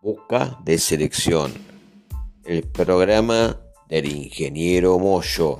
Boca de Selección, el programa del ingeniero Moyo.